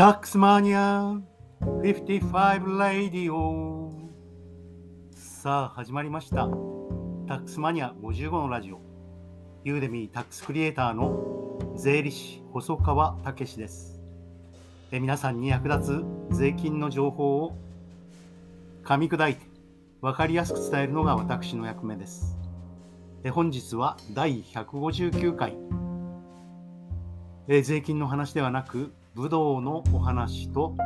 タックスマニア55ラディオさあ始まりました。タックスマニア55のラジオ。ユーデミータックスクリエイターの税理士細川武です。え皆さんに役立つ税金の情報を噛み砕いて分かりやすく伝えるのが私の役目です。え本日は第159回。え税金の話ではなく武道のお話と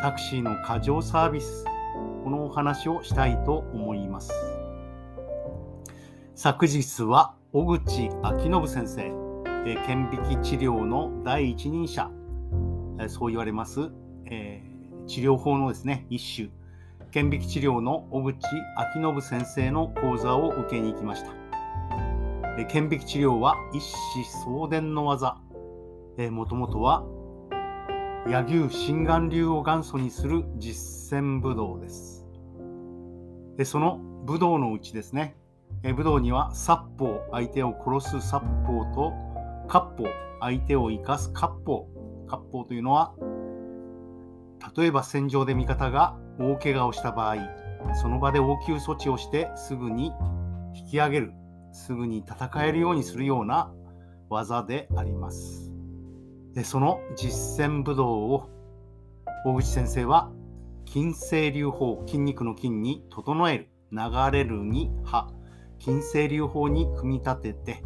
タクシーの過剰サービスこのお話をしたいと思います。昨日は小口昭信先生顕微鏡治療の第一人者そう言われます、えー、治療法のですね一種顕微鏡治療の小口昭信先生の講座を受けに行きました。顕微鏡治療は一子相伝の技。もともとは柳生心眼流を元祖にする実践武道です。でその武道のうちですね、え武道には殺法、相手を殺す殺法と割法、相手を生かす割法。割法というのは、例えば戦場で味方が大怪我をした場合、その場で応急措置をしてすぐに引き上げる、すぐに戦えるようにするような技であります。その実践武道を大口先生は筋性流法筋肉の筋に整える流れるに歯筋性流法に組み立て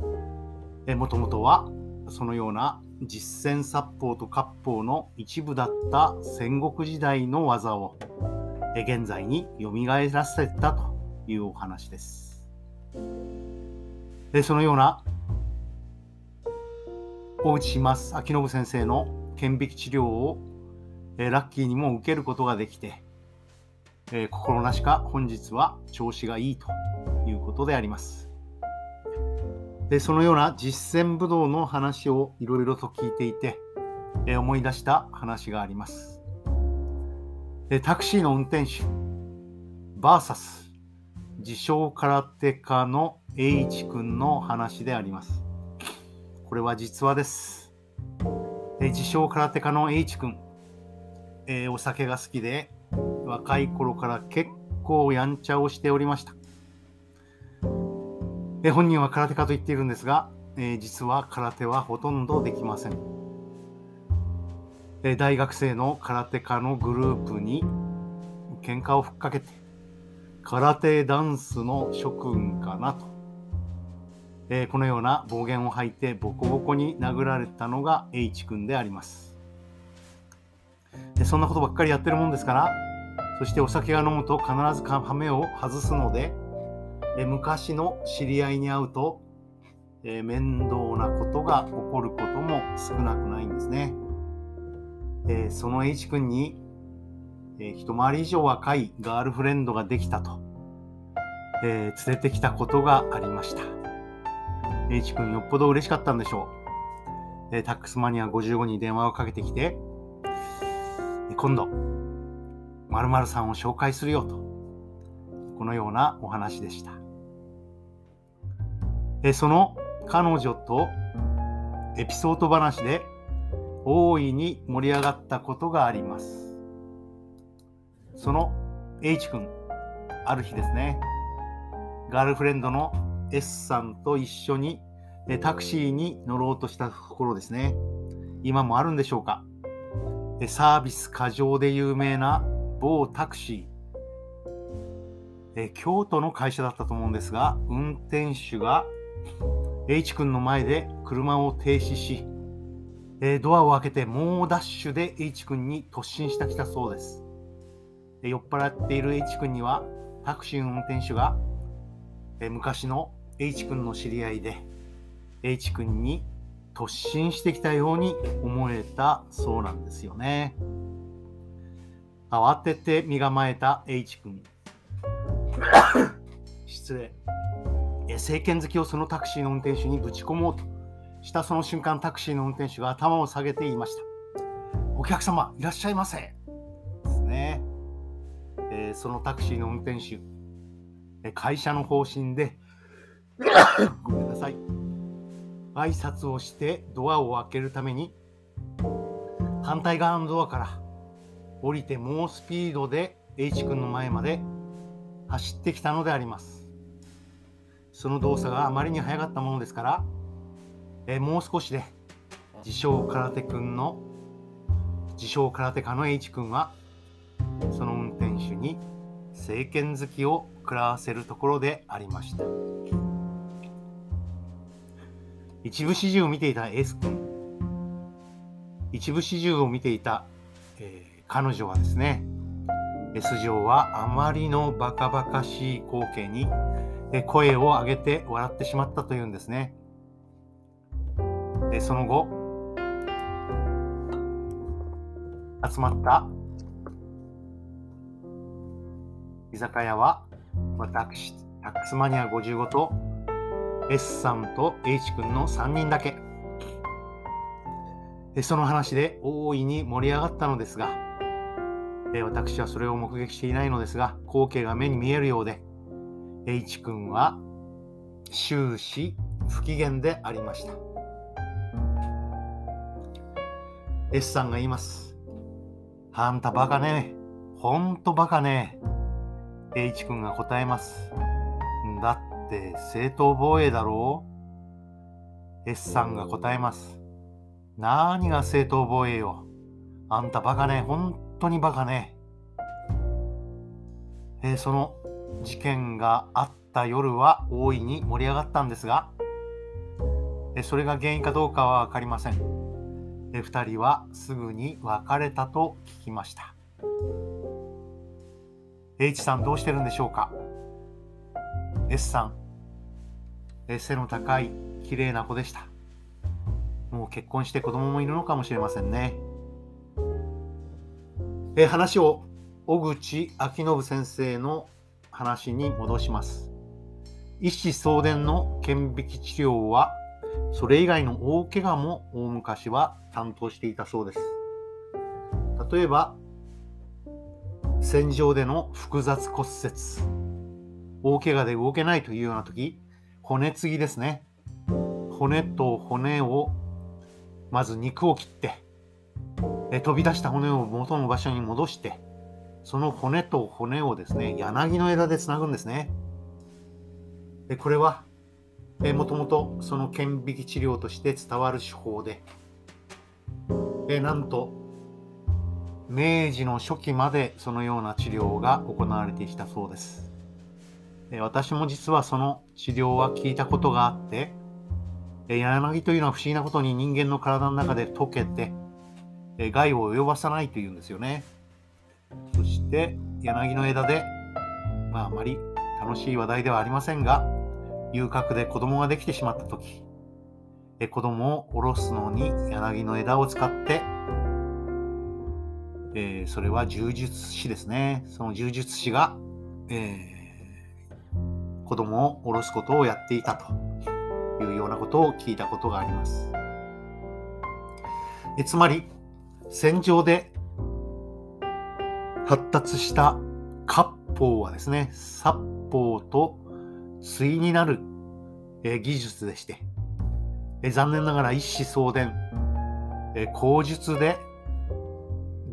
てもともとはそのような実践殺法と割法の一部だった戦国時代の技を現在によみがえらせたというお話です。でそのような大内ます秋信先生の顕微鏡治療を、えー、ラッキーにも受けることができて、えー、心なしか本日は調子がいいということであります。でそのような実践武道の話をいろいろと聞いていて、えー、思い出した話があります。でタクシーの運転手 VS 自称空手家の H 君の話であります。これは実話です。え自称空手家の H 君、えー、お酒が好きで、若い頃から結構やんちゃをしておりました。え本人は空手家と言っているんですが、えー、実は空手はほとんどできません。え大学生の空手家のグループに喧嘩をふっかけて、空手ダンスの諸君かなとえー、このような暴言を吐いてボコボコに殴られたのが H 君であります。でそんなことばっかりやってるもんですからそしてお酒が飲むと必ずハメを外すので、え、昔の知り合いに会うと、えー、面倒なことが起こることも少なくないんですね、えその H 君に、え一回り以上若いガールフレンドができたと、え連れてきたことがありました。H 君よっぽど嬉しかったんでしょう。えー、タックスマニア55に電話をかけてきて、今度、〇〇さんを紹介するよと、このようなお話でした。えその彼女とエピソード話で大いに盛り上がったことがあります。その H 君、ある日ですね、ガールフレンドの S さんと一緒にタクシーに乗ろうとしたところですね。今もあるんでしょうか？サービス過剰で有名な某タクシー。京都の会社だったと思うんですが、運転手が H 君の前で車を停止し、ドアを開けて猛ダッシュで H 君に突進してきたそうです。酔っ払っている H 君にはタクシーの運転手が昔の H 君の知り合いで H 君に突進してきたように思えたそうなんですよね。慌てて身構えた H 君。失礼。政権好きをそのタクシーの運転手にぶち込もうとしたその瞬間タクシーの運転手が頭を下げて言いました。お客様いらっしゃいませ。ですね。えー、そのタクシーの運転手、会社の方針で ごめんなさい。挨拶をしてドアを開けるために反対側のドアから降りて猛スピードで H 君の前まで走ってきたのでありますその動作があまりに速かったものですから、えもう少しで自称空手君の自称空手家の H 君はその運転手に政権好きを食らわせるところでありました一部始終を見ていた S 君一部始終を見ていた、えー、彼女はですね S 嬢はあまりのバカバカしい光景に声を上げて笑ってしまったというんですねで。その後集まった居酒屋は私タックスマニア55と S さんと H 君の3人だけ。その話で大いに盛り上がったのですが私はそれを目撃していないのですが光景が目に見えるようで H 君は終始不機嫌でありました。S さんが言います。あんたバカね。ほんとバカね。H 君が答えます。って正当防衛だろう ?S さんが答えます何が正当防衛よ？あんたバカね本当にバカねえー、その事件があった夜は大いに盛り上がったんですが、えそれが原因かどうかは分かりません。え2人はすぐに別れたと聞きました。H さんどうしてるんでしょうか ?S さん、背の高い綺麗な子でした。もう結婚して子供もいるのかもしれませんね。え話を小口昭信先生の話に戻します。一子相伝の顕微鏡治療は、それ以外の大怪我も大昔は担当していたそうです。例えば、戦場での複雑骨折、大怪我で動けないというような時、骨継ぎですね。骨と骨を、まず肉を切って、飛び出した骨を元の場所に戻して、その骨と骨をですね、柳の枝でつなぐんですね。でこれは、えもともとその顕微鏡治療として伝わる手法で、えなんと、明治の初期までそのような治療が行われてきたそうです。私も実はその治療は聞いたことがあって、柳というのは不思議なことに人間の体の中で溶けて、害を及ばさないというんですよね。そして柳の枝で、まああまり楽しい話題ではありませんが、遊郭で子供ができてしまった時、え子供を下ろすのに柳の枝を使って、えー、それは柔術師ですね。その柔術師が、えー、子供を下ろすことをやっていたというようなことを聞いたことがあります。えつまり、戦場で発達した割烹はですね、殺法と対になる、え技術でして、え残念ながら一子相伝、え口述で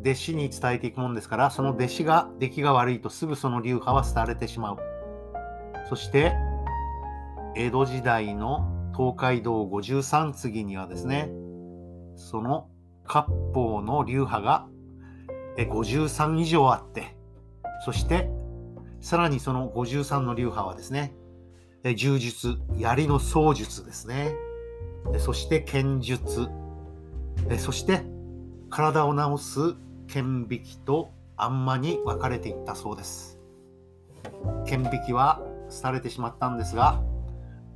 弟子に伝えていくもんですから、その弟子が出来が悪いとすぐその流派は廃れてしまう。そして、江戸時代の東海道五十三次にはですね、その割烹の流派が53以上あって、そしてさらにその53の流派はですね、柔術、槍の槍術ですね。そして剣術、そして体を治す剣引きとあんまに分かれていったそうです。剣引きは廃れてしまったんですが、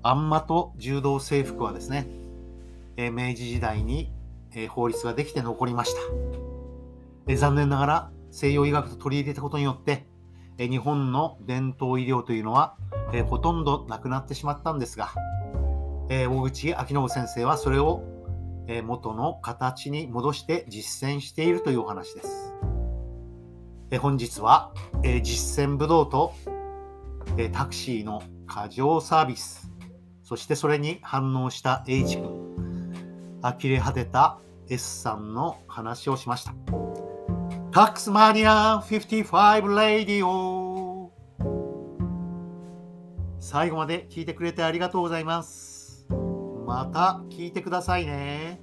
あんまと柔道制服はですね、明治時代に法律ができて残りました。え残念ながら西洋医学と取り入れたことによってえ日本の伝統医療というのはえほとんどなくなってしまったんですが、え大口昭信先生はそれをえ元の形に戻して実践しているというお話です。え本日はえ実践武道とえタクシーの過剰サービスそしてそれに反応した H 君呆れ果てた S さんの話をしました。タックスマニア55レディオ最後まで聞いてくれてありがとうございます。また聞いてくださいね。